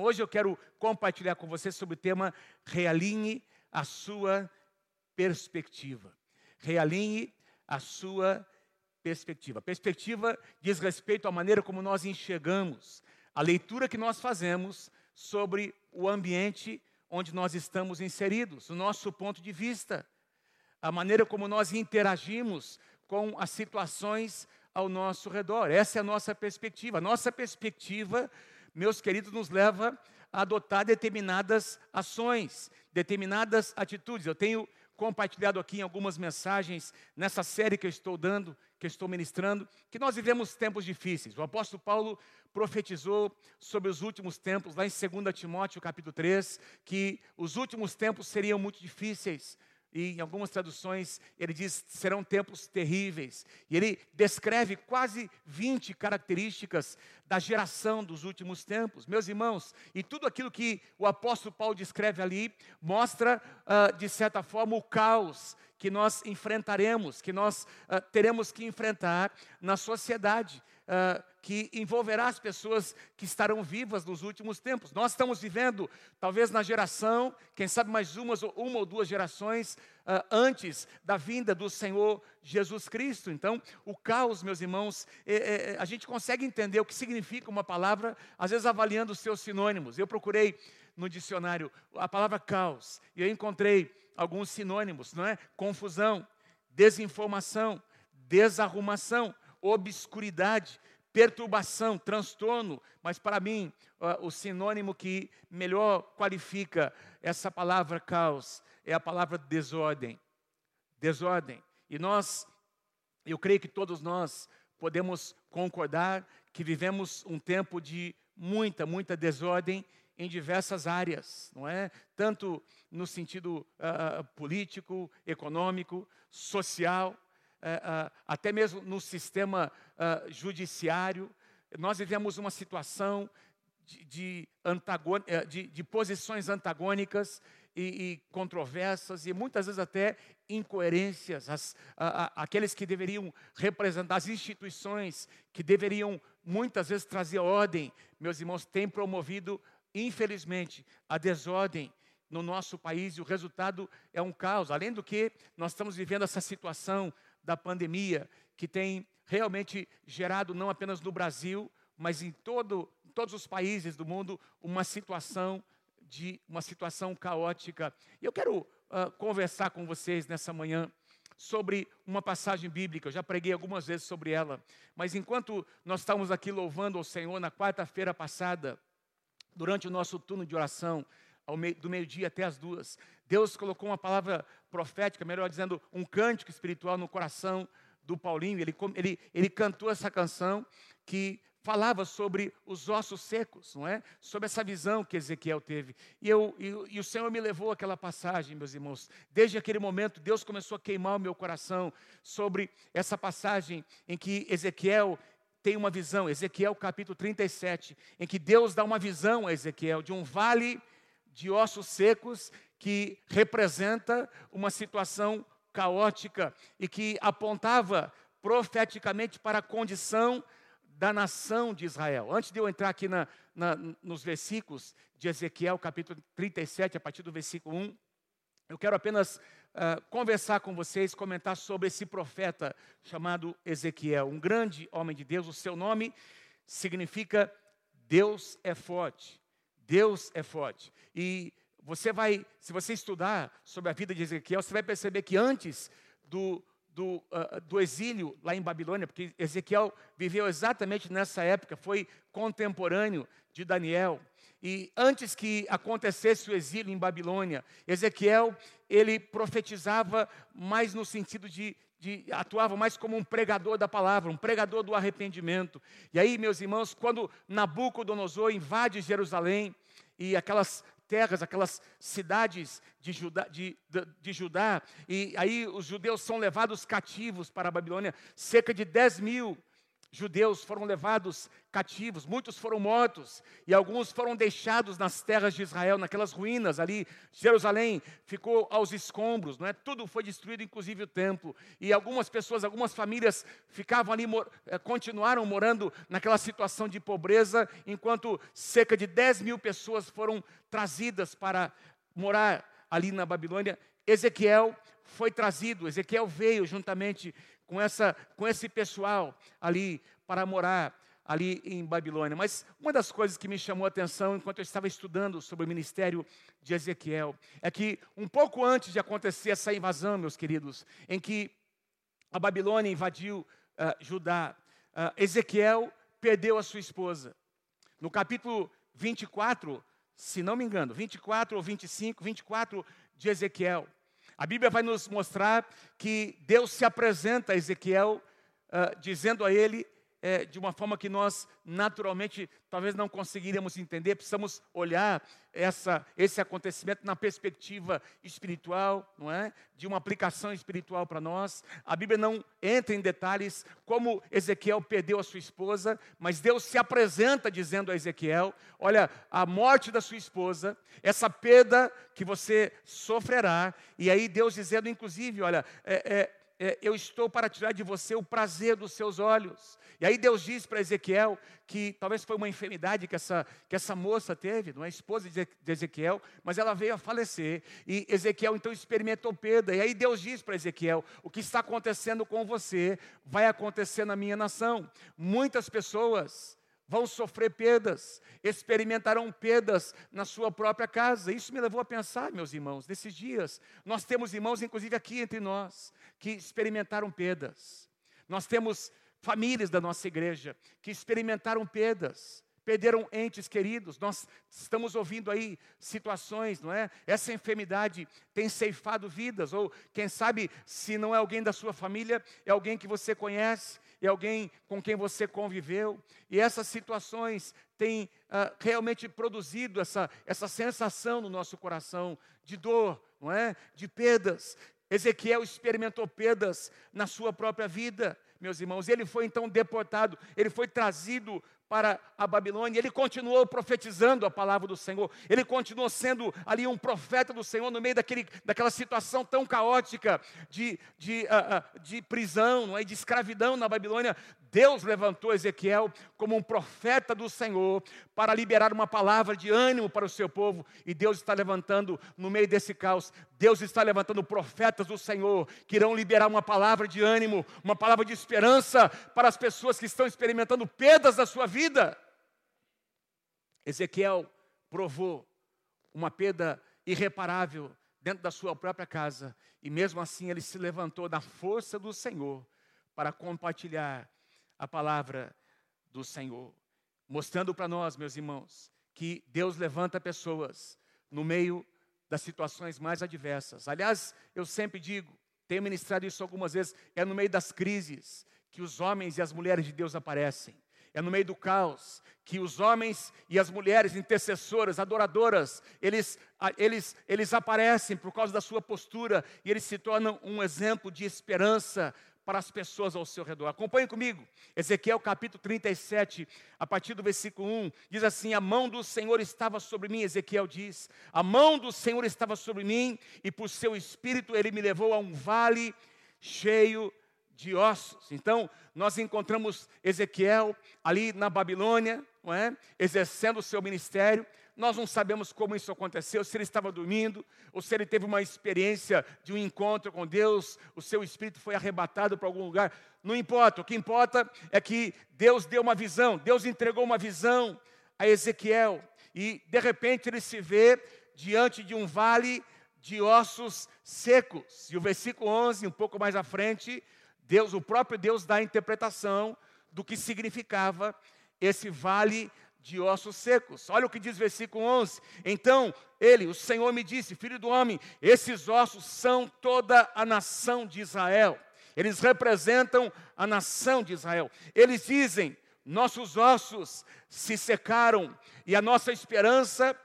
Hoje eu quero compartilhar com você sobre o tema Realinhe a sua perspectiva. Realinhe a sua perspectiva. Perspectiva diz respeito à maneira como nós enxergamos, a leitura que nós fazemos sobre o ambiente onde nós estamos inseridos, o nosso ponto de vista, a maneira como nós interagimos com as situações ao nosso redor. Essa é a nossa perspectiva. A nossa perspectiva meus queridos, nos leva a adotar determinadas ações, determinadas atitudes. Eu tenho compartilhado aqui em algumas mensagens nessa série que eu estou dando, que eu estou ministrando, que nós vivemos tempos difíceis. O apóstolo Paulo profetizou sobre os últimos tempos, lá em 2 Timóteo capítulo 3, que os últimos tempos seriam muito difíceis e em algumas traduções ele diz serão tempos terríveis. E ele descreve quase 20 características da geração dos últimos tempos. Meus irmãos, e tudo aquilo que o apóstolo Paulo descreve ali mostra, uh, de certa forma, o caos que nós enfrentaremos, que nós uh, teremos que enfrentar na sociedade. Uh, que envolverá as pessoas que estarão vivas nos últimos tempos. Nós estamos vivendo, talvez na geração, quem sabe mais uma, uma ou duas gerações uh, antes da vinda do Senhor Jesus Cristo. Então, o caos, meus irmãos, é, é, a gente consegue entender o que significa uma palavra, às vezes avaliando os seus sinônimos. Eu procurei no dicionário a palavra caos e eu encontrei alguns sinônimos, não é? Confusão, desinformação, desarrumação, obscuridade, perturbação, transtorno, mas para mim o sinônimo que melhor qualifica essa palavra caos é a palavra desordem. Desordem. E nós, eu creio que todos nós podemos concordar que vivemos um tempo de muita, muita desordem em diversas áreas, não é? Tanto no sentido uh, político, econômico, social, até mesmo no sistema uh, judiciário, nós vivemos uma situação de, de, eh, de, de posições antagônicas e, e, controversas e muitas vezes até incoerências. As, a, a, aqueles que deveriam representar as instituições, que deveriam muitas vezes trazer ordem, meus irmãos, têm promovido, infelizmente, a desordem no nosso país e o resultado é um caos. Além do que, nós estamos vivendo essa situação da pandemia que tem realmente gerado, não apenas no Brasil, mas em todo, todos os países do mundo, uma situação de uma situação caótica. E eu quero uh, conversar com vocês nessa manhã sobre uma passagem bíblica. Eu já preguei algumas vezes sobre ela, mas enquanto nós estávamos aqui louvando ao Senhor na quarta-feira passada, durante o nosso turno de oração, meio, do meio-dia até as duas, Deus colocou uma palavra profética, melhor dizendo, um cântico espiritual no coração do Paulinho, ele, ele, ele cantou essa canção que falava sobre os ossos secos, não é? Sobre essa visão que Ezequiel teve. E, eu, e, e, o Senhor me levou àquela passagem, meus irmãos. Desde aquele momento, Deus começou a queimar o meu coração sobre essa passagem em que Ezequiel tem uma visão, Ezequiel capítulo 37, em que Deus dá uma visão a Ezequiel de um vale de ossos secos que representa uma situação caótica e que apontava profeticamente para a condição da nação de Israel. Antes de eu entrar aqui na, na, nos versículos de Ezequiel, capítulo 37, a partir do versículo 1, eu quero apenas uh, conversar com vocês, comentar sobre esse profeta chamado Ezequiel, um grande homem de Deus. O seu nome significa Deus é forte. Deus é forte. E você vai, se você estudar sobre a vida de Ezequiel, você vai perceber que antes do, do, uh, do, exílio lá em Babilônia, porque Ezequiel viveu exatamente nessa época, foi contemporâneo de Daniel. E antes que acontecesse o exílio em Babilônia, Ezequiel, ele profetizava mais no sentido de, de, atuava mais como um pregador da palavra, um pregador do arrependimento. E aí, meus irmãos, quando Nabucodonosor invade Jerusalém e aquelas terras, aquelas cidades de Judá, de, de, de Judá, e aí os judeus são levados cativos para a Babilônia, cerca de 10 mil judeus foram levados cativos, muitos foram mortos e alguns foram deixados nas terras de Israel, naquelas ruínas ali. Jerusalém ficou aos escombros, não é? Tudo foi destruído, inclusive o templo. E algumas pessoas, algumas famílias ficavam ali, eh, continuaram morando naquela situação de pobreza, enquanto cerca de 10 mil pessoas foram trazidas para morar ali na Babilônia. Ezequiel foi trazido, Ezequiel veio juntamente com, essa, com esse pessoal ali para morar ali em Babilônia. Mas uma das coisas que me chamou a atenção enquanto eu estava estudando sobre o ministério de Ezequiel é que um pouco antes de acontecer essa invasão, meus queridos, em que a Babilônia invadiu uh, Judá, uh, Ezequiel perdeu a sua esposa. No capítulo 24, se não me engano, 24 ou 25, 24 de Ezequiel, a Bíblia vai nos mostrar que Deus se apresenta a Ezequiel, uh, dizendo a ele, é, de uma forma que nós naturalmente talvez não conseguiríamos entender, precisamos olhar essa, esse acontecimento na perspectiva espiritual, não é? De uma aplicação espiritual para nós. A Bíblia não entra em detalhes como Ezequiel perdeu a sua esposa, mas Deus se apresenta dizendo a Ezequiel: Olha, a morte da sua esposa, essa perda que você sofrerá, e aí Deus dizendo, inclusive, olha, é, é, é, eu estou para tirar de você o prazer dos seus olhos. E aí Deus diz para Ezequiel que talvez foi uma enfermidade que essa, que essa moça teve, não é esposa de Ezequiel, mas ela veio a falecer. E Ezequiel então experimentou perda. E aí Deus diz para Ezequiel: o que está acontecendo com você vai acontecer na minha nação. Muitas pessoas vão sofrer perdas, experimentarão perdas na sua própria casa. Isso me levou a pensar, meus irmãos, nesses dias. Nós temos irmãos, inclusive aqui entre nós, que experimentaram perdas. Nós temos famílias da nossa igreja que experimentaram perdas, perderam entes queridos. Nós estamos ouvindo aí situações, não é? Essa enfermidade tem ceifado vidas, ou quem sabe, se não é alguém da sua família, é alguém que você conhece e alguém com quem você conviveu. E essas situações têm uh, realmente produzido essa, essa sensação no nosso coração de dor, não é? De perdas. Ezequiel experimentou perdas na sua própria vida, meus irmãos. Ele foi então deportado, ele foi trazido para a Babilônia, ele continuou profetizando a palavra do Senhor, ele continuou sendo ali um profeta do Senhor no meio daquele, daquela situação tão caótica de, de, uh, uh, de prisão, não é? de escravidão na Babilônia. Deus levantou Ezequiel como um profeta do Senhor para liberar uma palavra de ânimo para o seu povo, e Deus está levantando no meio desse caos, Deus está levantando profetas do Senhor que irão liberar uma palavra de ânimo, uma palavra de esperança para as pessoas que estão experimentando perdas da sua vida vida. Ezequiel provou uma perda irreparável dentro da sua própria casa, e mesmo assim ele se levantou na força do Senhor para compartilhar a palavra do Senhor, mostrando para nós, meus irmãos, que Deus levanta pessoas no meio das situações mais adversas. Aliás, eu sempre digo, tenho ministrado isso algumas vezes, é no meio das crises que os homens e as mulheres de Deus aparecem. É no meio do caos que os homens e as mulheres intercessoras, adoradoras, eles, eles, eles aparecem por causa da sua postura e eles se tornam um exemplo de esperança para as pessoas ao seu redor. Acompanhe comigo. Ezequiel capítulo 37, a partir do versículo 1, diz assim: A mão do Senhor estava sobre mim, Ezequiel diz. A mão do Senhor estava sobre mim, e por seu espírito ele me levou a um vale cheio de ossos. Então, nós encontramos Ezequiel ali na Babilônia, não é? exercendo o seu ministério. Nós não sabemos como isso aconteceu, se ele estava dormindo, ou se ele teve uma experiência de um encontro com Deus, o seu espírito foi arrebatado para algum lugar. Não importa, o que importa é que Deus deu uma visão, Deus entregou uma visão a Ezequiel, e de repente ele se vê diante de um vale de ossos secos. E o versículo 11, um pouco mais à frente, Deus, o próprio Deus dá a interpretação do que significava esse vale de ossos secos. Olha o que diz versículo 11. Então, ele, o Senhor me disse: Filho do homem, esses ossos são toda a nação de Israel. Eles representam a nação de Israel. Eles dizem: Nossos ossos se secaram e a nossa esperança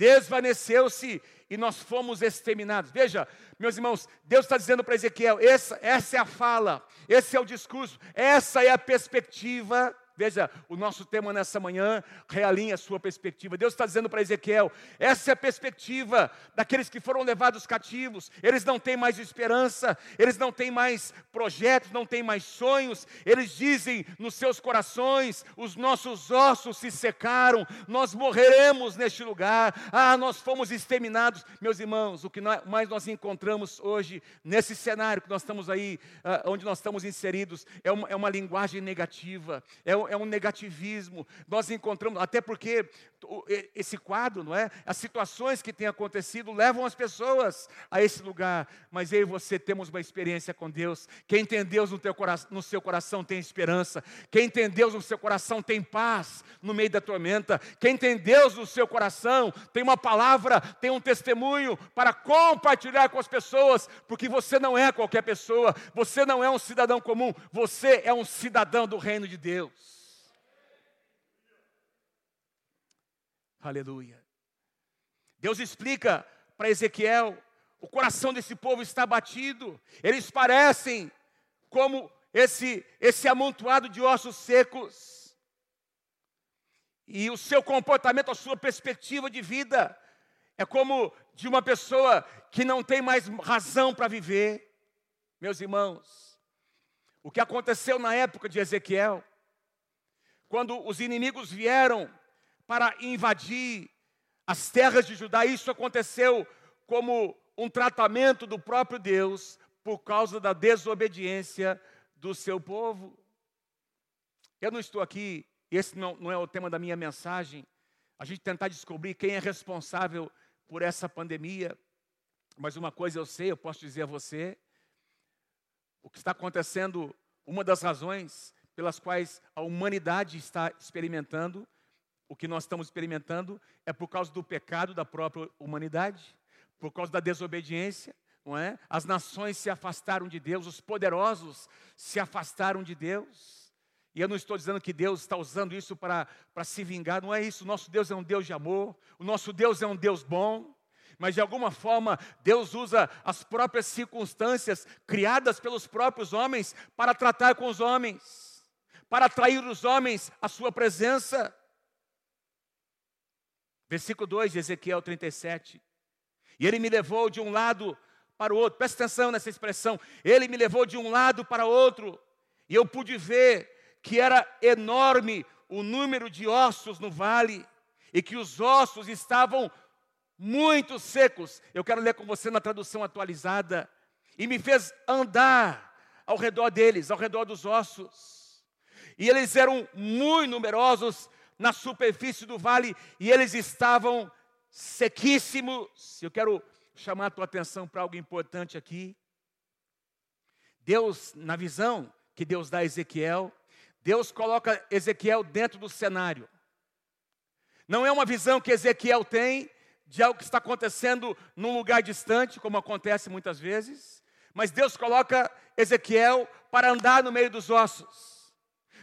desvaneceu-se e nós fomos exterminados. Veja, meus irmãos, Deus está dizendo para Ezequiel: essa, essa é a fala, esse é o discurso, essa é a perspectiva Veja, o nosso tema nessa manhã realinha a sua perspectiva. Deus está dizendo para Ezequiel: essa é a perspectiva daqueles que foram levados cativos. Eles não têm mais esperança, eles não têm mais projetos, não têm mais sonhos. Eles dizem nos seus corações: os nossos ossos se secaram, nós morreremos neste lugar. Ah, nós fomos exterminados. Meus irmãos, o que mais nós encontramos hoje nesse cenário que nós estamos aí, ah, onde nós estamos inseridos, é uma, é uma linguagem negativa, é, é um negativismo. Nós encontramos, até porque esse quadro, não é? As situações que têm acontecido levam as pessoas a esse lugar. Mas eu e você temos uma experiência com Deus. Quem tem Deus no, teu coração, no seu coração tem esperança. Quem tem Deus no seu coração tem paz no meio da tormenta. Quem tem Deus no seu coração tem uma palavra, tem um testemunho para compartilhar com as pessoas, porque você não é qualquer pessoa, você não é um cidadão comum, você é um cidadão do reino de Deus. Aleluia. Deus explica para Ezequiel: o coração desse povo está batido, eles parecem como esse, esse amontoado de ossos secos. E o seu comportamento, a sua perspectiva de vida, é como de uma pessoa que não tem mais razão para viver. Meus irmãos, o que aconteceu na época de Ezequiel, quando os inimigos vieram para invadir as terras de Judá. Isso aconteceu como um tratamento do próprio Deus por causa da desobediência do seu povo. Eu não estou aqui, esse não, não é o tema da minha mensagem, a gente tentar descobrir quem é responsável por essa pandemia. Mas uma coisa eu sei, eu posso dizer a você, o que está acontecendo, uma das razões pelas quais a humanidade está experimentando o que nós estamos experimentando é por causa do pecado da própria humanidade, por causa da desobediência, não é? As nações se afastaram de Deus, os poderosos se afastaram de Deus. E eu não estou dizendo que Deus está usando isso para, se vingar, não é isso. Nosso Deus é um Deus de amor, o nosso Deus é um Deus bom, mas de alguma forma Deus usa as próprias circunstâncias criadas pelos próprios homens para tratar com os homens, para atrair os homens à sua presença. Versículo 2 de Ezequiel 37. E ele me levou de um lado para o outro. Presta atenção nessa expressão. Ele me levou de um lado para outro. E eu pude ver que era enorme o número de ossos no vale. E que os ossos estavam muito secos. Eu quero ler com você na tradução atualizada. E me fez andar ao redor deles, ao redor dos ossos. E eles eram muito numerosos na superfície do vale e eles estavam sequíssimos. Eu quero chamar a tua atenção para algo importante aqui. Deus, na visão que Deus dá a Ezequiel, Deus coloca Ezequiel dentro do cenário. Não é uma visão que Ezequiel tem de algo que está acontecendo num lugar distante, como acontece muitas vezes, mas Deus coloca Ezequiel para andar no meio dos ossos.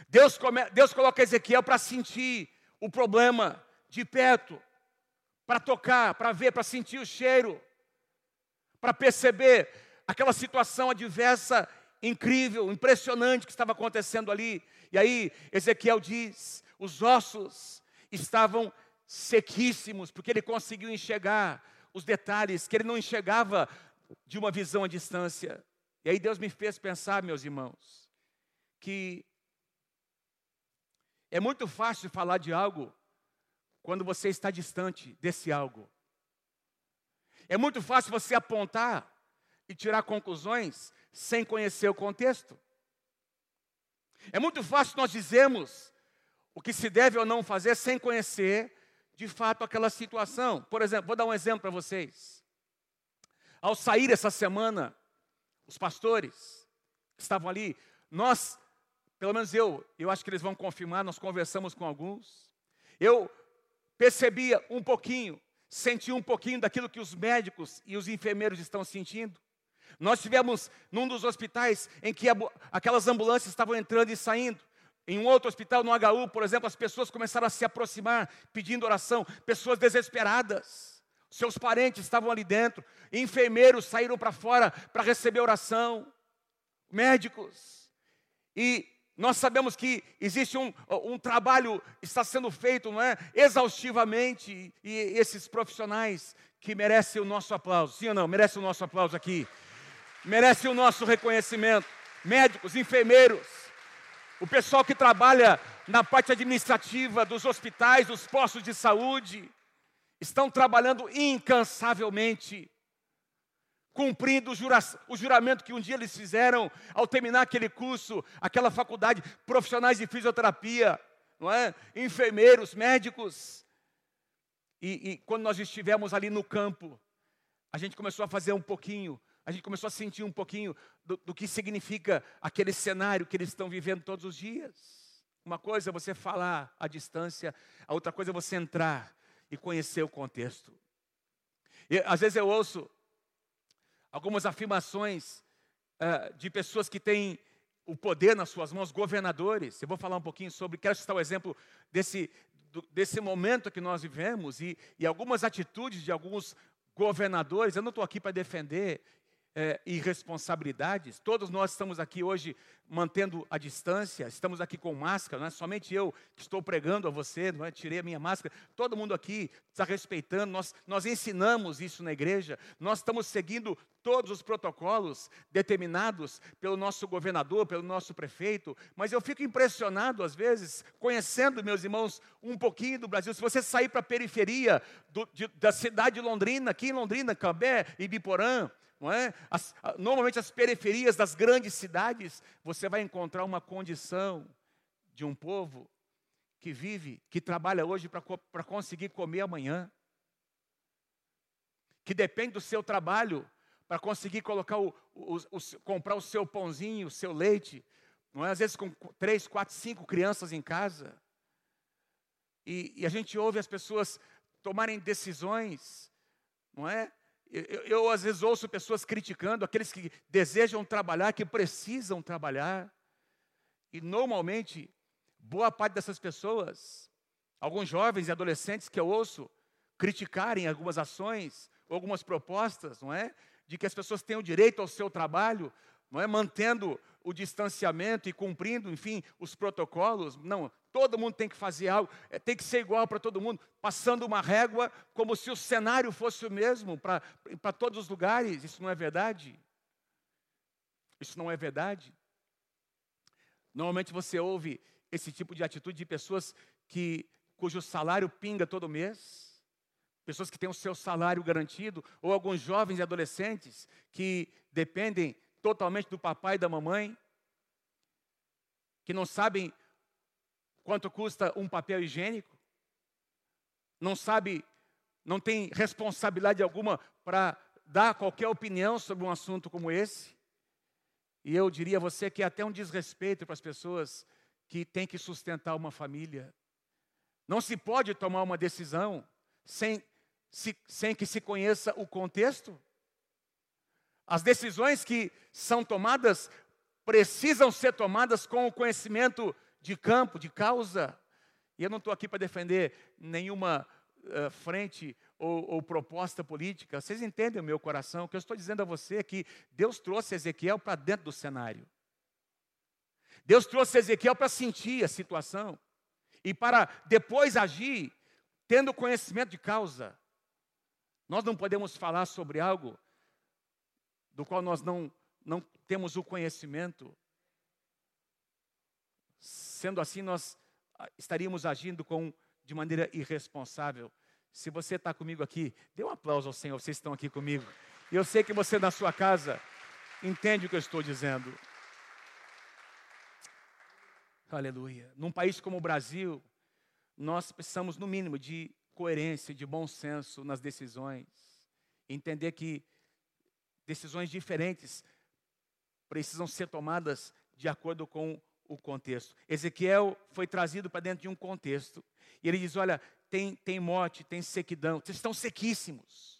Deus, come, Deus coloca Ezequiel para sentir o problema de perto, para tocar, para ver, para sentir o cheiro, para perceber aquela situação adversa, incrível, impressionante que estava acontecendo ali. E aí Ezequiel diz: os ossos estavam sequíssimos, porque ele conseguiu enxergar os detalhes que ele não enxergava de uma visão à distância. E aí Deus me fez pensar, meus irmãos, que é muito fácil falar de algo quando você está distante desse algo. É muito fácil você apontar e tirar conclusões sem conhecer o contexto. É muito fácil nós dizermos o que se deve ou não fazer sem conhecer de fato aquela situação. Por exemplo, vou dar um exemplo para vocês. Ao sair essa semana, os pastores estavam ali, nós pelo menos eu, eu acho que eles vão confirmar, nós conversamos com alguns. Eu percebia um pouquinho, senti um pouquinho daquilo que os médicos e os enfermeiros estão sentindo. Nós tivemos num dos hospitais em que aquelas ambulâncias estavam entrando e saindo. Em um outro hospital, no HU, por exemplo, as pessoas começaram a se aproximar pedindo oração, pessoas desesperadas. Seus parentes estavam ali dentro, enfermeiros saíram para fora para receber oração, médicos. E nós sabemos que existe um, um trabalho está sendo feito, não é, exaustivamente, e esses profissionais que merecem o nosso aplauso, sim ou não? Merece o nosso aplauso aqui, merece o nosso reconhecimento. Médicos, enfermeiros, o pessoal que trabalha na parte administrativa dos hospitais, dos postos de saúde, estão trabalhando incansavelmente, cumprindo o, jura, o, juramento que um dia eles fizeram ao terminar aquele curso, aquela faculdade, profissionais de fisioterapia, não é? enfermeiros, médicos. E, e quando nós estivemos ali no campo, a gente começou a fazer um pouquinho a gente começou a sentir um pouquinho do, do que significa aquele cenário que eles estão vivendo todos os dias. Uma coisa é você falar à distância, a outra coisa é você entrar e conhecer o contexto. E, às vezes eu ouço algumas afirmações uh, de pessoas que têm o poder nas suas mãos, governadores. Eu vou falar um pouquinho sobre, quero citar o exemplo desse, do, desse momento que nós vivemos e, e algumas atitudes de alguns governadores. Eu não estou aqui para defender é, irresponsabilidades. Todos nós estamos aqui hoje mantendo a distância, estamos aqui com máscara, não é somente eu que estou pregando a você, não é? tirei a minha máscara, todo mundo aqui está respeitando, nós, nós ensinamos isso na igreja, nós estamos seguindo todos os protocolos determinados pelo nosso governador, pelo nosso prefeito, mas eu fico impressionado às vezes, conhecendo meus irmãos um pouquinho do Brasil, se você sair para a periferia do, de, da cidade de Londrina, aqui em Londrina, Cambé e Biporã, não é? As, normalmente as periferias das grandes cidades, você vai encontrar uma condição de um povo que vive, que trabalha hoje para conseguir comer amanhã, que depende do seu trabalho para conseguir colocar o, o, o, comprar o seu pãozinho, o seu leite, não é? Às vezes com três, quatro, cinco crianças em casa. E, e a gente ouve as pessoas tomarem decisões, não é? Eu, eu, às vezes ouço pessoas criticando aqueles que desejam trabalhar, que precisam trabalhar. E normalmente, boa parte dessas pessoas, alguns jovens e adolescentes que eu ouço criticarem algumas ações, algumas propostas, não é? De que as pessoas o direito ao seu trabalho, não é? Mantendo o distanciamento e cumprindo, enfim, os protocolos. Não, todo mundo tem que fazer algo, é, tem que ser igual para todo mundo, passando uma régua como se o cenário fosse o mesmo para todos os lugares. Isso não é verdade. Isso não é verdade. Normalmente você ouve esse tipo de atitude de pessoas que cujo salário pinga todo mês, pessoas que têm o seu salário garantido, ou alguns jovens e adolescentes que dependem totalmente do papai e da mamãe, que não sabem quanto custa um papel higiênico, não sabe, não tem responsabilidade alguma para dar qualquer opinião sobre um assunto como esse. E eu diria a você que é até um desrespeito para as pessoas que têm que sustentar uma família. Não se pode tomar uma decisão sem, se, sem que se conheça o contexto. As decisões que são tomadas precisam ser tomadas com o conhecimento de campo, de causa. E eu não estou aqui para defender nenhuma uh, frente ou, ou, proposta política. Vocês entendem o meu coração? O que eu estou dizendo a você é que Deus trouxe Ezequiel para dentro do cenário. Deus trouxe Ezequiel para sentir a situação e para depois agir, tendo conhecimento de causa. Nós não podemos falar sobre algo do qual nós não, não temos o conhecimento. Sendo assim, nós ah, estaríamos agindo com, de maneira irresponsável. Se você está comigo aqui, dê um aplauso ao Senhor, vocês estão aqui comigo. E eu sei que você na sua casa entende o que eu estou dizendo. Aleluia. Num país como o Brasil, nós precisamos, no mínimo, de coerência, de bom senso nas decisões. Entender que decisões diferentes precisam ser tomadas de acordo com o contexto. Ezequiel foi trazido para dentro de um contexto. E ele diz: Olha, tem, tem morte, tem sequidão, vocês estão sequíssimos.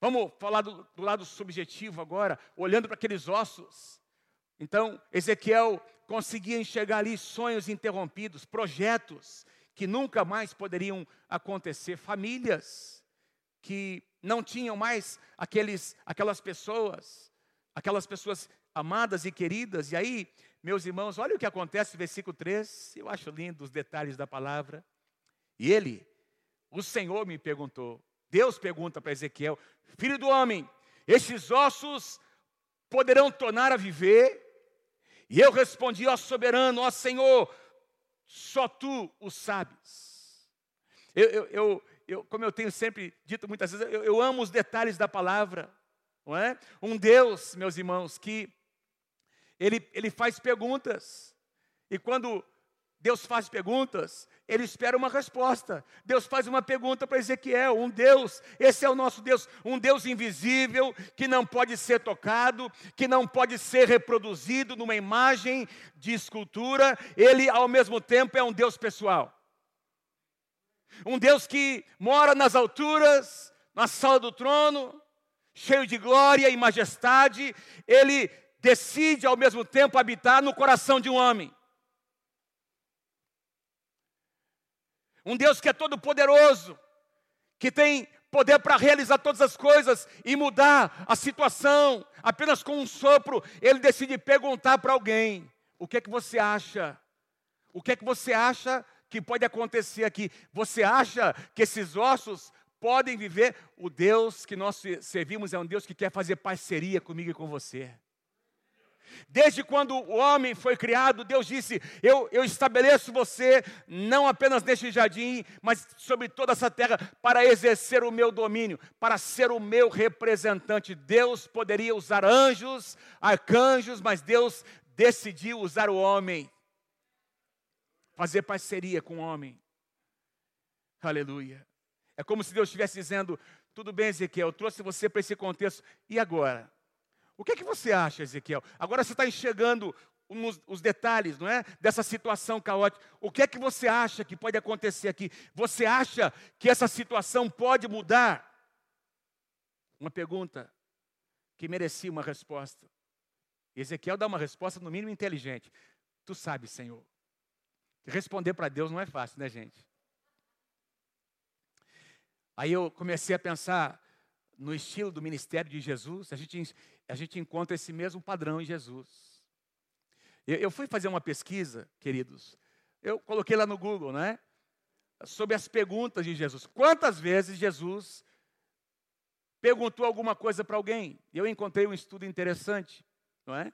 Vamos falar do, do lado subjetivo agora, olhando para aqueles ossos. Então, Ezequiel conseguia enxergar ali sonhos interrompidos, projetos que nunca mais poderiam acontecer, famílias que não tinham mais aqueles, aquelas pessoas, aquelas pessoas amadas e queridas. E aí, meus irmãos, olha o que acontece, versículo 3, eu acho lindo os detalhes da palavra. E ele, o Senhor me perguntou, Deus pergunta para Ezequiel: Filho do homem, estes ossos poderão tornar a viver? E eu respondi: Ó soberano, ó Senhor, só tu o sabes. Eu, eu, eu, eu, como eu tenho sempre dito muitas vezes, eu, eu amo os detalhes da palavra, não é? Um Deus, meus irmãos, que ele, ele faz perguntas, e quando Deus faz perguntas, ele espera uma resposta. Deus faz uma pergunta para Ezequiel, um Deus, esse é o nosso Deus, um Deus invisível, que não pode ser tocado, que não pode ser reproduzido numa imagem de escultura, ele ao mesmo tempo é um Deus pessoal. Um Deus que mora nas alturas, na sala do trono, cheio de glória e majestade, ele decide ao mesmo tempo habitar no coração de um homem. Um Deus que é todo poderoso, que tem poder para realizar todas as coisas e mudar a situação, apenas com um sopro, ele decide perguntar para alguém: o que é que você acha? O que é que você acha que pode acontecer aqui? Você acha que esses ossos podem viver? O Deus que nós servimos é um Deus que quer fazer parceria comigo e com você. Desde quando o homem foi criado, Deus disse: eu, eu estabeleço você não apenas neste jardim, mas sobre toda essa terra, para exercer o meu domínio, para ser o meu representante. Deus poderia usar anjos, arcanjos, mas Deus decidiu usar o homem, fazer parceria com o homem. Aleluia. É como se Deus estivesse dizendo: tudo bem, Ezequiel, eu trouxe você para esse contexto, e agora? O que é que você acha, Ezequiel? Agora você está enxergando os detalhes, não é? Dessa situação caótica. O que é que você acha que pode acontecer aqui? Você acha que essa situação pode mudar? Uma pergunta que merecia uma resposta. Ezequiel dá uma resposta, no mínimo, inteligente. Tu sabes, Senhor. Responder para Deus não é fácil, né, gente? Aí eu comecei a pensar no estilo do ministério de Jesus, a gente, a gente encontra esse mesmo padrão em Jesus. Eu, eu fui fazer uma pesquisa, queridos, eu coloquei lá no Google, né? Sobre as perguntas de Jesus. Quantas vezes Jesus perguntou alguma coisa para alguém? Eu encontrei um estudo interessante, não é?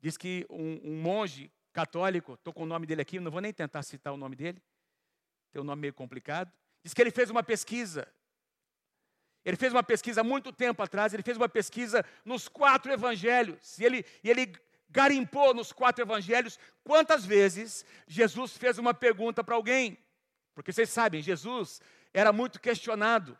Diz que um, um monge católico, estou com o nome dele aqui, não vou nem tentar citar o nome dele, tem um nome meio complicado. Diz que ele fez uma pesquisa ele fez uma pesquisa há muito tempo atrás, ele fez uma pesquisa nos quatro evangelhos, e ele, e ele garimpou nos quatro evangelhos quantas vezes Jesus fez uma pergunta para alguém. Porque vocês sabem, Jesus era muito questionado.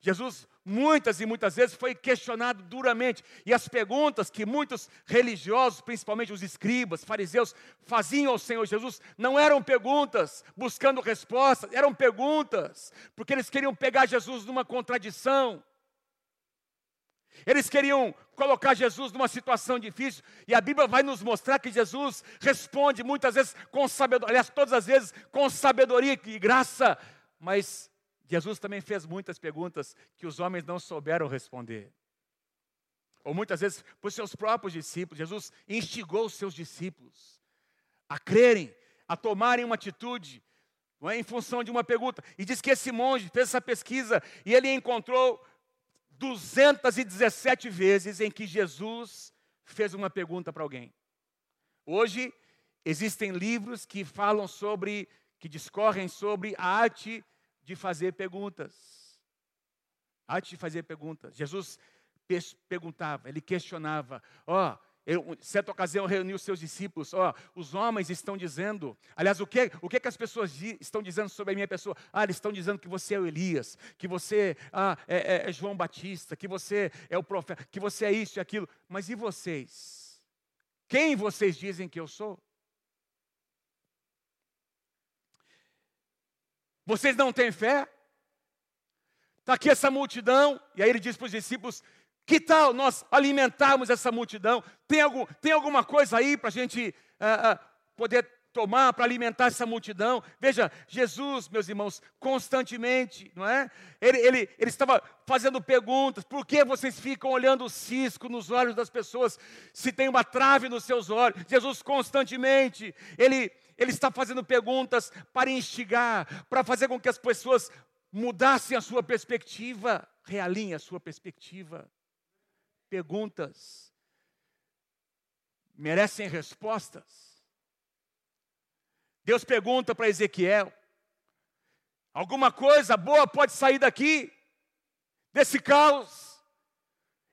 Jesus muitas e muitas vezes foi questionado duramente. E as perguntas que muitos religiosos, principalmente os escribas, fariseus, faziam ao Senhor Jesus, não eram perguntas buscando respostas, eram perguntas porque eles queriam pegar Jesus numa contradição. Eles queriam colocar Jesus numa situação difícil, e a Bíblia vai nos mostrar que Jesus responde muitas vezes com sabedoria, aliás, todas as vezes com sabedoria e graça, mas Jesus também fez muitas perguntas que os homens não souberam responder. Ou muitas vezes os seus próprios discípulos. Jesus instigou os seus discípulos a crerem, a tomarem uma atitude é, em função de uma pergunta. E diz que esse monge fez essa pesquisa e ele encontrou 217 vezes em que Jesus fez uma pergunta para alguém. Hoje existem livros que falam sobre, que discorrem sobre a arte de fazer perguntas. Antes de fazer perguntas, Jesus perguntava, ele questionava: ó, oh, certa ocasião reuniu seus discípulos, ó, oh, os homens estão dizendo, aliás, o que, o que, que as pessoas di, estão dizendo sobre a minha pessoa? Ah, eles estão dizendo que você é o Elias, que você ah, é, é, é João Batista, que você é o profeta, que você é isso e aquilo. Mas e vocês? Quem vocês dizem que eu sou? Vocês não têm fé? Está aqui essa multidão. E aí ele diz para os discípulos: Que tal nós alimentarmos essa multidão? Tem, algum, tem alguma coisa aí para a gente uh, uh, poder tomar para alimentar essa multidão. Veja, Jesus, meus irmãos, constantemente, não é? Ele, ele, ele estava fazendo perguntas: por que vocês ficam olhando o cisco nos olhos das pessoas, se tem uma trave nos seus olhos? Jesus, constantemente, ele, ele está fazendo perguntas para instigar, para fazer com que as pessoas mudassem a sua perspectiva, realinhem a sua perspectiva. Perguntas merecem respostas. Deus pergunta para Ezequiel: alguma coisa boa pode sair daqui, desse caos,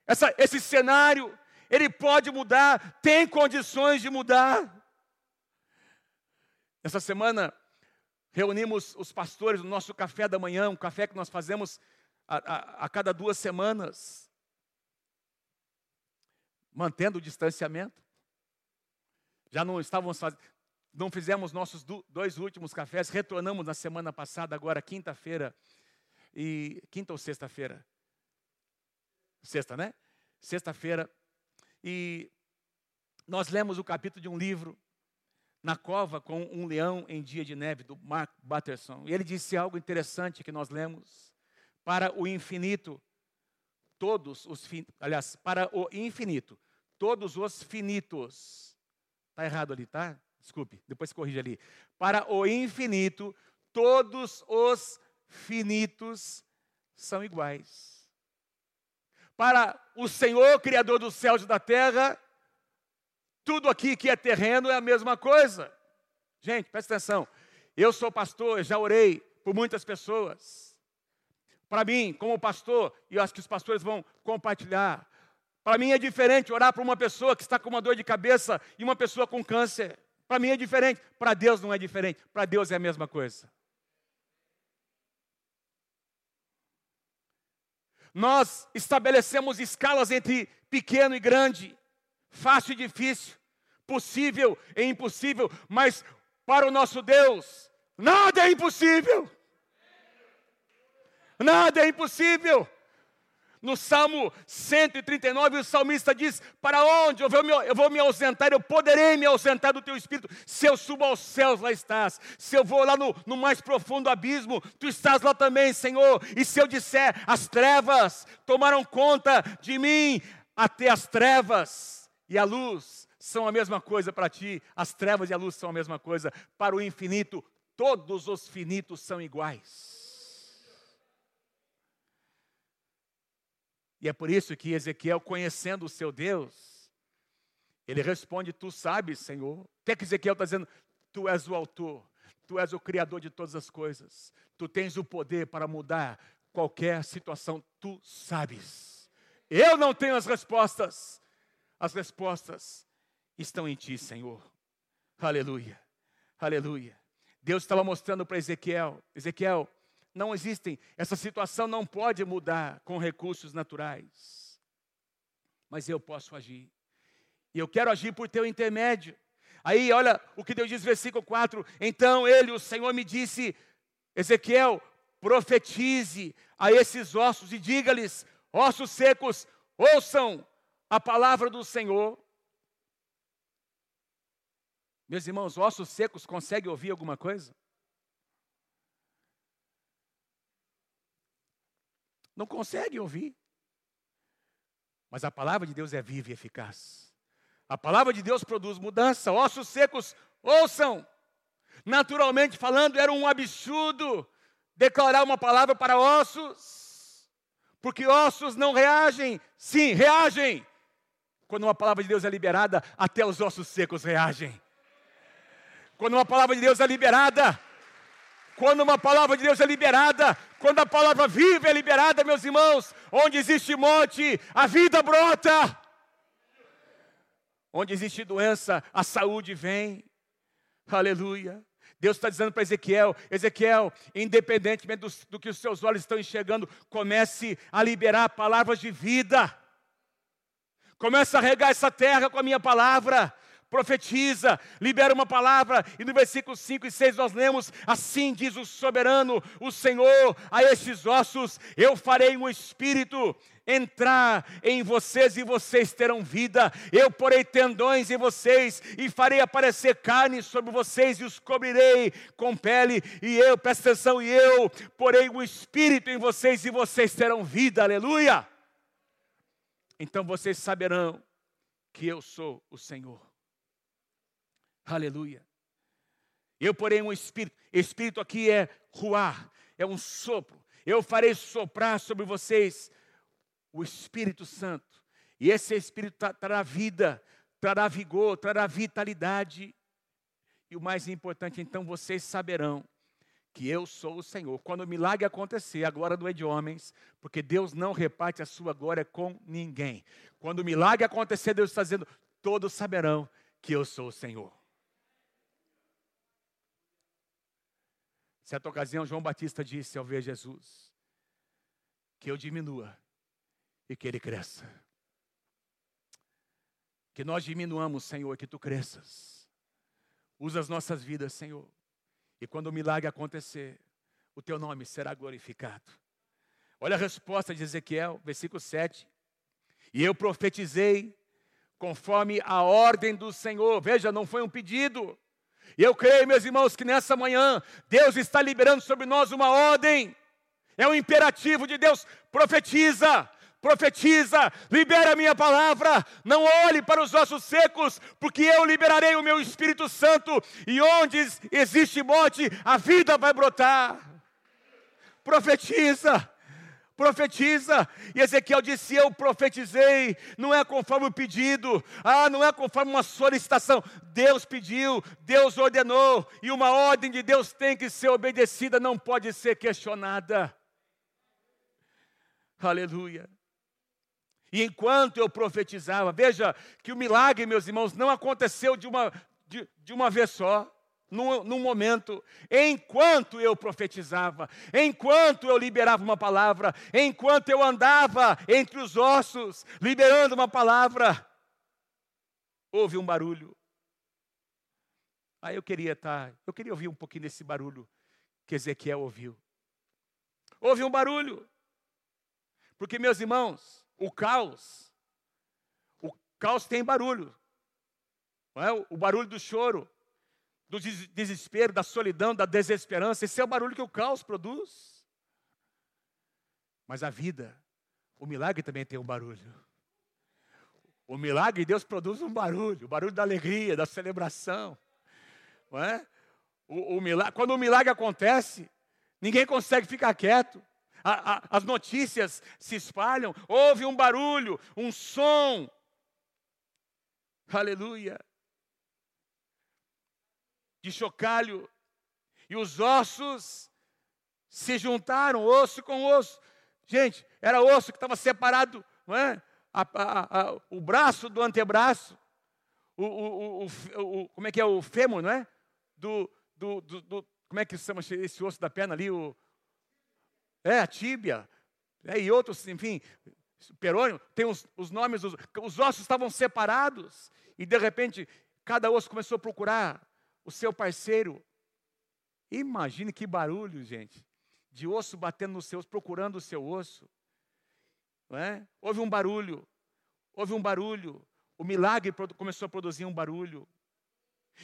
essa, esse cenário, ele pode mudar, tem condições de mudar. Essa semana, reunimos os pastores no nosso café da manhã, um café que nós fazemos a, a, a cada duas semanas, mantendo o distanciamento. Já não estávamos fazendo, não fizemos nossos dois últimos cafés, retornamos na semana passada, agora quinta-feira, e quinta ou sexta-feira? Sexta, né? Sexta-feira, e nós lemos o capítulo de um livro, Na Cova com um Leão em Dia de Neve, do Mark Batterson. E ele disse algo interessante que nós lemos. Para o infinito, todos os, aliás, para o infinito, todos os finitos. Está errado ali, tá? desculpe, depois corrija ali. Para o infinito, todos os finitos são iguais. Para o Senhor, Criador dos céus e da terra, tudo aqui que é terreno é a mesma coisa. Gente, presta atenção. Eu sou pastor, já orei por muitas pessoas. Para mim, como pastor, e eu acho que os pastores vão compartilhar, para mim é diferente orar para uma pessoa que está com uma dor de cabeça e uma pessoa com câncer. Para mim é diferente, para Deus não é diferente, para Deus é a mesma coisa. Nós estabelecemos escalas entre pequeno e grande, fácil e difícil, possível e impossível, mas para o nosso Deus, nada é impossível. Nada é impossível. No Salmo 139, o salmista diz: Para onde eu vou, me, eu vou me ausentar? Eu poderei me ausentar do teu espírito. Se eu subo aos céus, lá estás. Se eu vou lá no, no mais profundo abismo, tu estás lá também, Senhor. E se eu disser: As trevas tomaram conta de mim, até as trevas e a luz são a mesma coisa para ti. As trevas e a luz são a mesma coisa. Para o infinito, todos os finitos são iguais. E é por isso que Ezequiel, conhecendo o seu Deus, ele responde: Tu sabes, Senhor. O que, é que Ezequiel está dizendo? Tu és o autor, tu és o criador de todas as coisas, tu tens o poder para mudar qualquer situação, tu sabes. Eu não tenho as respostas, as respostas estão em ti, Senhor. Aleluia, aleluia. Deus estava mostrando para Ezequiel: Ezequiel, não existem, essa situação não pode mudar com recursos naturais. Mas eu posso agir. E eu quero agir por teu intermédio. Aí, olha o que Deus diz, versículo 4. Então ele, o Senhor, me disse: Ezequiel, profetize a esses ossos e diga-lhes: ossos secos, ouçam a palavra do Senhor. Meus irmãos, ossos secos conseguem ouvir alguma coisa? não conseguem ouvir. Mas a palavra de Deus é viva e eficaz. A palavra de Deus produz mudança. Ossos secos, ouçam. Naturalmente falando, era um absurdo declarar uma palavra para ossos, porque ossos não reagem. Sim, reagem. Quando uma palavra de Deus é liberada, até os ossos secos reagem. Quando uma palavra de Deus é liberada, quando uma palavra de Deus é liberada, quando a palavra viva é liberada, meus irmãos, onde existe morte, a vida brota. Onde existe doença, a saúde vem. Aleluia. Deus está dizendo para Ezequiel: Ezequiel, independentemente do, do, que os seus olhos estão enxergando, comece a liberar palavras de vida. Comece a regar essa terra com a minha palavra profetiza, libera uma palavra, e no versículo 5 e 6 nós lemos: Assim diz o soberano, o Senhor, a estes ossos, eu farei um espírito entrar em vocês e vocês terão vida. Eu porei tendões em vocês e farei aparecer carne sobre vocês e os cobrirei com pele. E eu, presta atenção, e eu porei um espírito em vocês e vocês terão vida. Aleluia! Então vocês saberão que eu sou o Senhor. Aleluia. Eu porei um espírito, espírito aqui é ruar, é um sopro. Eu farei soprar sobre vocês o Espírito Santo. E esse Espírito trará vida, trará vigor, trará vitalidade. E o mais importante, então, vocês saberão que eu sou o Senhor. Quando o milagre acontecer, a glória não é de homens, porque Deus não reparte a sua glória com ninguém. Quando o milagre acontecer, Deus está dizendo: todos saberão que eu sou o Senhor. Certa ocasião, João Batista disse ao ver Jesus: que eu diminua e que ele cresça. Que nós diminuamos, Senhor, que tu cresças. Usa as nossas vidas, Senhor. E quando o milagre acontecer, o teu nome será glorificado. Olha a resposta de Ezequiel, versículo 7. E eu profetizei conforme a ordem do Senhor. Veja, não foi um pedido. E eu creio, meus irmãos, que nessa manhã Deus está liberando sobre nós uma ordem. É um imperativo de Deus. Profetiza, profetiza, libera a minha palavra, não olhe para os ossos secos, porque eu liberarei o meu Espírito Santo, e onde existe morte, a vida vai brotar. Profetiza, profetiza. E Ezequiel disse: Eu profetizei, não é conforme o pedido, ah, não é conforme uma solicitação. Deus pediu, Deus ordenou, e uma ordem de Deus tem que ser obedecida, não pode ser questionada. Aleluia. E enquanto eu profetizava, veja que o milagre, meus irmãos, não aconteceu de uma, de, de uma vez só, num, num, momento, enquanto eu profetizava, enquanto eu liberava uma palavra, enquanto eu andava entre os ossos, liberando uma palavra, houve um barulho. Aí eu queria estar, eu queria ouvir um pouquinho desse barulho que Ezequiel ouviu. Houve um barulho. Porque, meus irmãos, o caos. O caos tem barulho. Não é? O barulho do choro, do desespero, da solidão, da desesperança. Esse é o barulho que o caos produz. Mas a vida, o milagre também tem um barulho. O milagre de Deus produz um barulho, o barulho da alegria, da celebração. Não é? o, o milagre, quando o milagre acontece, ninguém consegue ficar quieto a, a, as notícias se espalham, houve um barulho, um som. Aleluia. De chocalho. E os ossos se juntaram, osso com osso. Gente, era osso que estava separado, não é? A, a, a, o braço do antebraço, o, o, o, como é que é o fêmur, não é? Do, do, do, do, como é que se chama esse osso da perna ali? O, é, a tíbia, é, e outros, enfim, perônio, tem os, os nomes, os, os ossos estavam separados, e de repente, cada osso começou a procurar o seu parceiro. Imagine que barulho, gente, de osso batendo no seu osso, procurando o seu osso. Não é? Houve um barulho, houve um barulho, o milagre começou a produzir um barulho.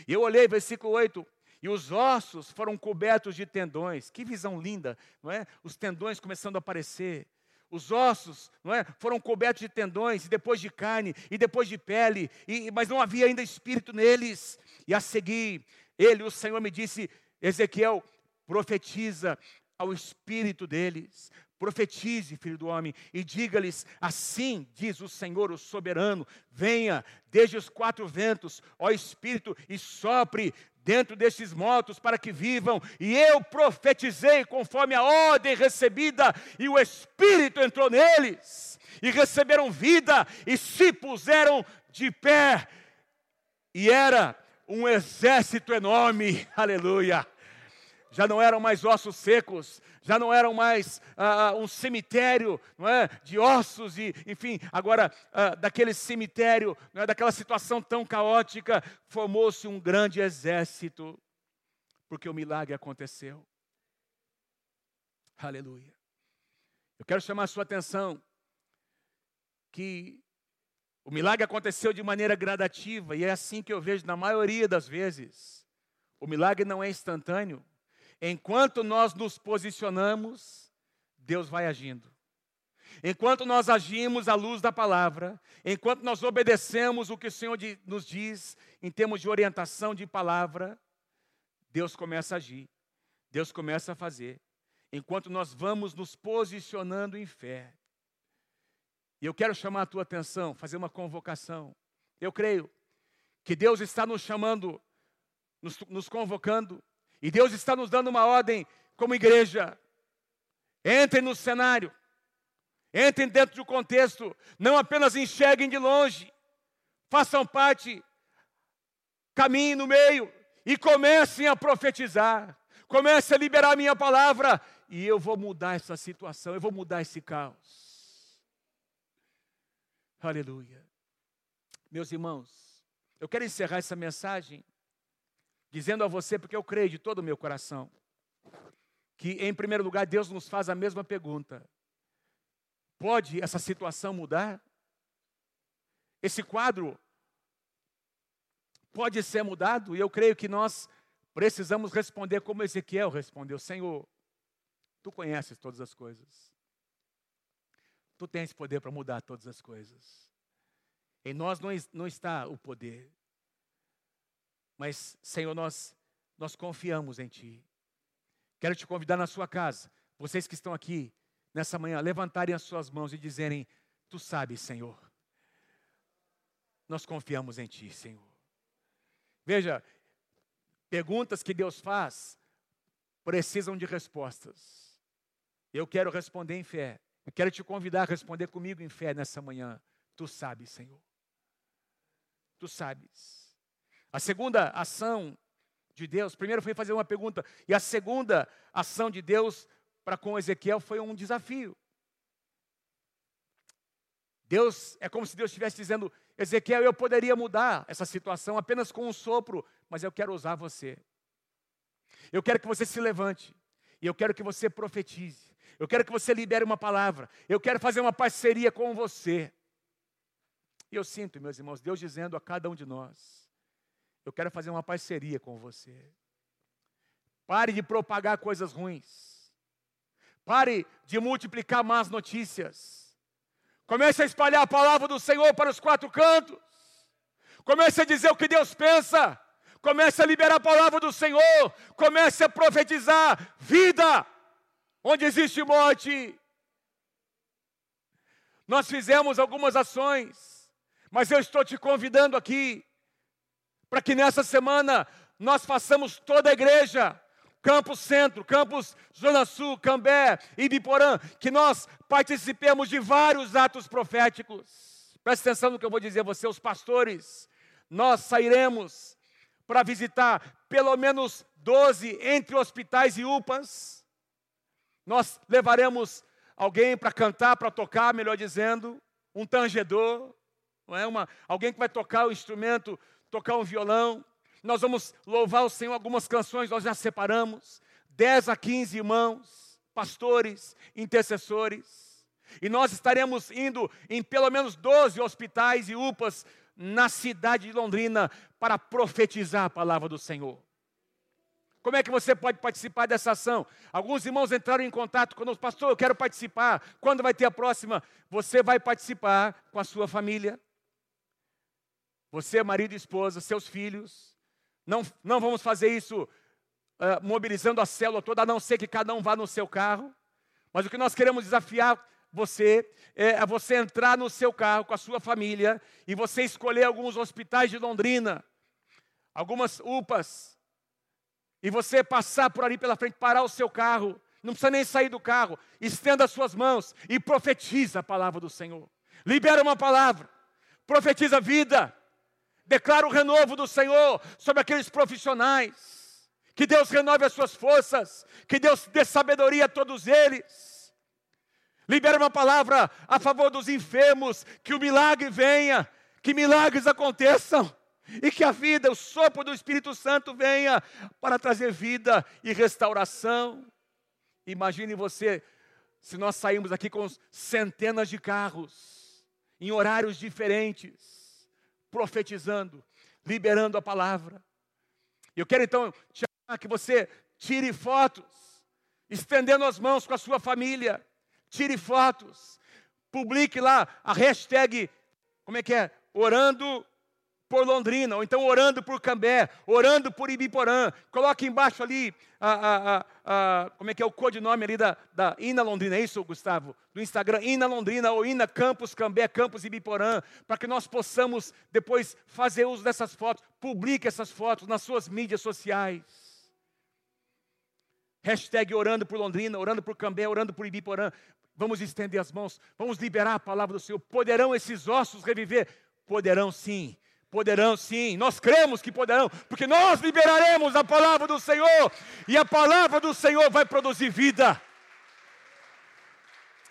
E eu olhei, versículo 8, e os ossos foram cobertos de tendões. Que visão linda, não é? Os tendões começando a aparecer. Os ossos, não é? Foram cobertos de tendões, e depois de carne, e depois de pele, e, mas não havia ainda espírito neles. E a seguir, ele, o Senhor, me disse: Ezequiel, profetiza ao espírito deles. Profetize, filho do homem, e diga-lhes: Assim diz o Senhor, o soberano: Venha desde os quatro ventos, ó Espírito, e sopre dentro destes mortos para que vivam. E eu profetizei conforme a ordem recebida, e o Espírito entrou neles, e receberam vida, e se puseram de pé. E era um exército enorme, aleluia. Já não eram mais ossos secos, já não eram mais ah, ah, um cemitério não é, de ossos, e, enfim, agora ah, daquele cemitério, não é, daquela situação tão caótica, formou-se um grande exército, porque o milagre aconteceu. Aleluia. Eu quero chamar a sua atenção que o milagre aconteceu de maneira gradativa, e é assim que eu vejo na maioria das vezes. O milagre não é instantâneo. Enquanto nós nos posicionamos, Deus vai agindo. Enquanto nós agimos à luz da palavra, enquanto nós obedecemos o que o Senhor nos diz em termos de orientação de palavra, Deus começa a agir, Deus começa a fazer. Enquanto nós vamos nos posicionando em fé. E eu quero chamar a tua atenção, fazer uma convocação. Eu creio que Deus está nos chamando, nos, nos convocando e Deus está nos dando uma ordem como igreja. Entrem no cenário, entrem dentro do contexto, não apenas enxerguem de longe, façam parte, caminhem no meio. E comecem a profetizar, comecem a liberar a minha palavra. E eu vou mudar essa situação, eu vou mudar esse caos. Aleluia. Meus irmãos, eu quero encerrar essa mensagem dizendo a você, porque eu creio de todo o meu coração, que em primeiro lugar Deus nos faz a mesma pergunta: pode essa situação mudar? Esse quadro pode ser mudado? E eu creio que nós precisamos responder como Ezequiel respondeu: Senhor, tu conheces todas as coisas. Tu tens poder para mudar todas as coisas. Em nós não, está o poder. Mas, Senhor, nós, nós confiamos em Ti. Quero te convidar na sua casa, vocês que estão aqui nessa manhã, levantarem as suas mãos e dizerem: Tu sabes, Senhor. Nós confiamos em Ti, Senhor. Veja, perguntas que Deus faz precisam de respostas. Eu quero responder em fé. Eu quero te convidar a responder comigo em fé nessa manhã. Tu sabes, Senhor. Tu sabes. A segunda ação de Deus, primeiro foi fazer uma pergunta, e a segunda ação de Deus para com Ezequiel foi um desafio. Deus, é como se Deus estivesse dizendo: Ezequiel, eu poderia mudar essa situação apenas com um sopro, mas eu quero usar você. Eu quero que você se levante, e eu quero que você profetize, eu quero que você libere uma palavra, eu quero fazer uma parceria com você. E eu sinto, meus irmãos, Deus dizendo a cada um de nós: eu quero fazer uma parceria com você. Pare de propagar coisas ruins. Pare de multiplicar más notícias. Comece a espalhar a palavra do Senhor para os quatro cantos. Comece a dizer o que Deus pensa. Comece a liberar a palavra do Senhor. Comece a profetizar vida onde existe morte. Nós fizemos algumas ações, mas eu estou te convidando aqui para que nessa semana nós façamos toda a igreja, Campos Centro, Campos Zona Sul, Cambé, Ibiporã, que nós participemos de vários atos proféticos. Preste atenção no que eu vou dizer a você, os pastores. Nós sairemos para visitar pelo menos 12 entre hospitais e UPAs. Nós levaremos alguém para cantar, para tocar, melhor dizendo, um tangedor, não é uma, alguém que vai tocar o instrumento tocar um violão. Nós vamos louvar o Senhor algumas canções, nós já separamos. 10 a 15 irmãos, pastores, intercessores. E nós estaremos indo em pelo menos 12 hospitais e UPAs na cidade de Londrina para profetizar a palavra do Senhor. Como é que você pode participar dessa ação? Alguns irmãos entraram em contato conosco, pastor, eu quero participar. Quando vai ter a próxima? Você vai participar com a sua família, você, marido e esposa, seus filhos. Não, não vamos fazer isso uh, mobilizando a célula toda, a não ser que cada um vá no seu carro. Mas o que nós queremos desafiar você é você entrar no seu carro com a sua família e você escolher alguns hospitais de Londrina, algumas UPAs, e você passar por ali pela frente, parar o seu carro, não precisa nem sair do carro, estenda as suas mãos e profetiza a palavra do Senhor. Libera uma palavra, profetiza vida, Declara o renovo do Senhor sobre aqueles profissionais Que Deus renove as suas forças. Que Deus dê sabedoria a todos eles. Libera uma palavra a favor dos enfermos. Que o milagre venha. Que milagres aconteçam. E que a vida, o sopro do Espírito Santo venha para trazer vida e restauração. Imagine você, se nós saímos aqui com centenas de carros, em horários diferentes, profetizando, liberando a palavra. Eu quero então te chamar que você tire fotos, estendendo as mãos com a sua família, tire fotos, publique lá a hashtag, como é que é? Orando por Londrina, ou então orando por Cambé, orando por Ibiporã. Coloque embaixo ali, a, a, a, como é que é o codinome ali da, da Ina Londrina, é isso, Gustavo? Do Instagram, Ina Londrina ou Ina Campos Cambé, Campos Ibiporã, para que nós possamos depois fazer uso dessas fotos. Publique essas fotos nas suas mídias sociais. Hashtag orando por Londrina, orando por Cambé, orando por Ibiporã. Vamos estender as mãos, vamos liberar a palavra do Senhor. Poderão esses ossos reviver? Poderão sim Poderão sim, nós cremos que poderão, porque nós liberaremos a palavra do Senhor, e a palavra do Senhor vai produzir vida.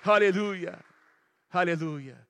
Aleluia, aleluia.